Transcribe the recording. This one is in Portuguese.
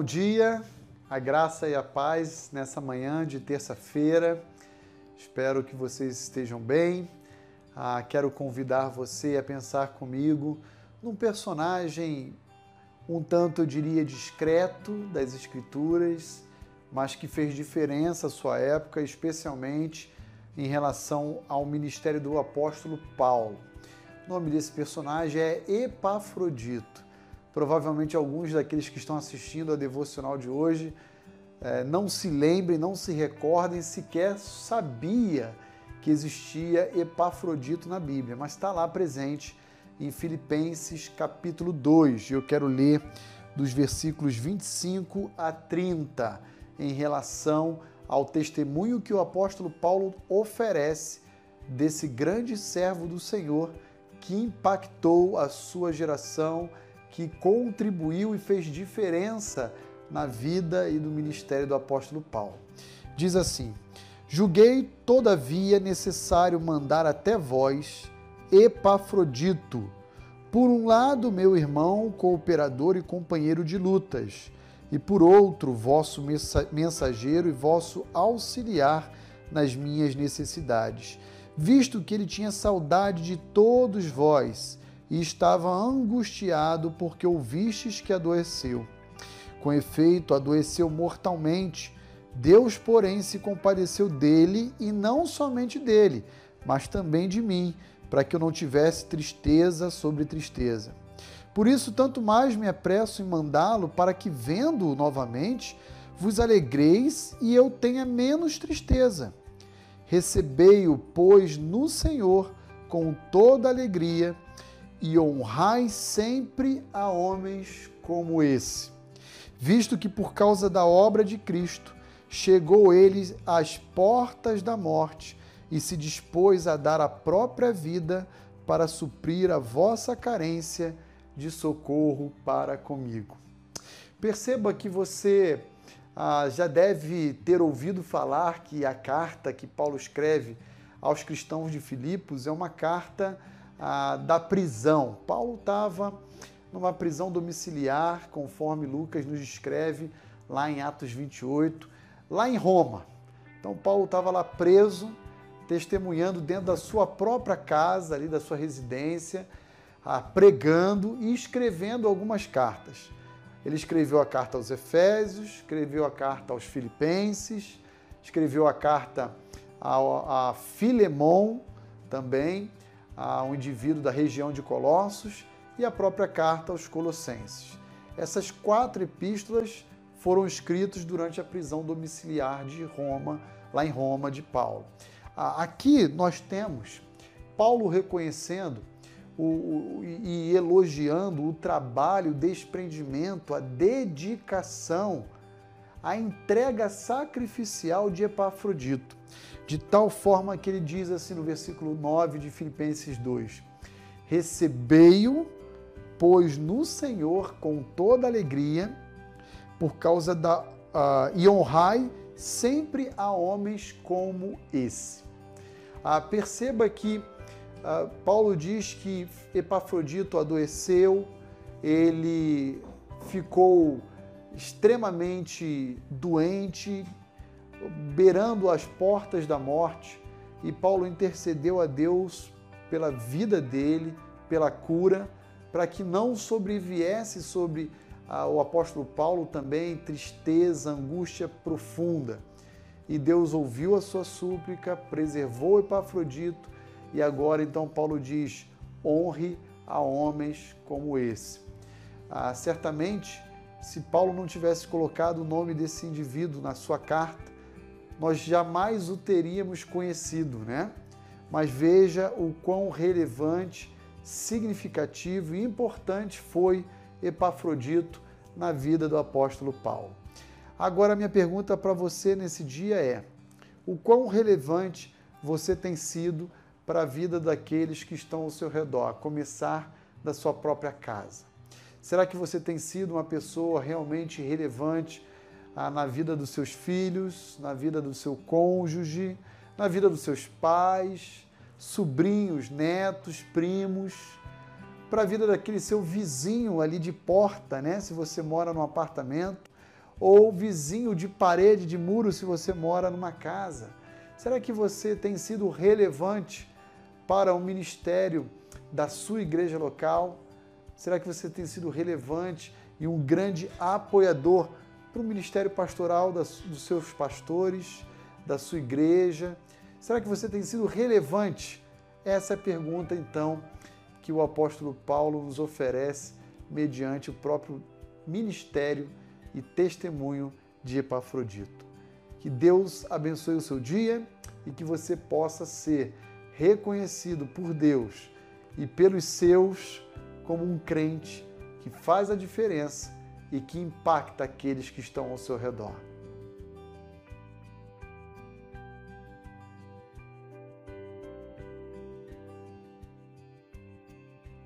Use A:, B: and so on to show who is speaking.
A: bom dia, a graça e a paz nessa manhã de terça-feira. Espero que vocês estejam bem. Ah, quero convidar você a pensar comigo num personagem um tanto, eu diria, discreto das Escrituras, mas que fez diferença à sua época, especialmente em relação ao ministério do apóstolo Paulo. O nome desse personagem é Epafrodito. Provavelmente alguns daqueles que estão assistindo a devocional de hoje é, não se lembrem, não se recordem, sequer sabia que existia Epafrodito na Bíblia, mas está lá presente em Filipenses capítulo 2. Eu quero ler dos versículos 25 a 30 em relação ao testemunho que o apóstolo Paulo oferece desse grande servo do Senhor que impactou a sua geração, que contribuiu e fez diferença na vida e no ministério do apóstolo Paulo. Diz assim: Julguei, todavia, necessário mandar até vós Epafrodito, por um lado, meu irmão, cooperador e companheiro de lutas, e por outro, vosso mensageiro e vosso auxiliar nas minhas necessidades, visto que ele tinha saudade de todos vós e estava angustiado porque ouvistes que adoeceu. Com efeito, adoeceu mortalmente. Deus, porém, se compadeceu dele e não somente dele, mas também de mim, para que eu não tivesse tristeza sobre tristeza. Por isso, tanto mais me apresso em mandá-lo, para que, vendo-o novamente, vos alegreis e eu tenha menos tristeza. Recebei-o, pois, no Senhor com toda alegria e honrai sempre a homens como esse, visto que por causa da obra de Cristo chegou ele às portas da morte e se dispôs a dar a própria vida para suprir a vossa carência de socorro para comigo. Perceba que você ah, já deve ter ouvido falar que a carta que Paulo escreve aos cristãos de Filipos é uma carta ah, da prisão. Paulo estava numa prisão domiciliar, conforme Lucas nos descreve lá em Atos 28, lá em Roma. Então, Paulo estava lá preso, testemunhando dentro da sua própria casa, ali da sua residência, ah, pregando e escrevendo algumas cartas. Ele escreveu a carta aos Efésios, escreveu a carta aos Filipenses, escreveu a carta a, a Filemon também, a um indivíduo da região de Colossos e a própria carta aos Colossenses. Essas quatro epístolas foram escritas durante a prisão domiciliar de Roma, lá em Roma, de Paulo. Aqui nós temos Paulo reconhecendo o, e elogiando o trabalho, o desprendimento, a dedicação, a entrega sacrificial de Epafrodito de tal forma que ele diz assim no versículo 9 de Filipenses 2: Recebei-o, pois no Senhor com toda alegria, por causa da. Uh, e honrai sempre a homens como esse. Uh, perceba que uh, Paulo diz que Epafrodito adoeceu, ele ficou extremamente doente, beirando as portas da morte, e Paulo intercedeu a Deus pela vida dele, pela cura, para que não sobreviesse sobre ah, o apóstolo Paulo também tristeza, angústia profunda. E Deus ouviu a sua súplica, preservou Epafrodito, e agora então Paulo diz: honre a homens como esse. Ah, certamente, se Paulo não tivesse colocado o nome desse indivíduo na sua carta, nós jamais o teríamos conhecido, né? Mas veja o quão relevante, significativo e importante foi Epafrodito na vida do apóstolo Paulo. Agora, minha pergunta para você nesse dia é: o quão relevante você tem sido para a vida daqueles que estão ao seu redor, a começar da sua própria casa? Será que você tem sido uma pessoa realmente relevante ah, na vida dos seus filhos, na vida do seu cônjuge, na vida dos seus pais, sobrinhos, netos, primos, para a vida daquele seu vizinho ali de porta, né? Se você mora num apartamento, ou vizinho de parede, de muro, se você mora numa casa? Será que você tem sido relevante para o ministério da sua igreja local? Será que você tem sido relevante e um grande apoiador para o ministério pastoral dos seus pastores, da sua igreja? Será que você tem sido relevante? Essa é a pergunta, então, que o apóstolo Paulo nos oferece mediante o próprio ministério e testemunho de Epafrodito. Que Deus abençoe o seu dia e que você possa ser reconhecido por Deus e pelos seus como um crente que faz a diferença e que impacta aqueles que estão ao seu redor.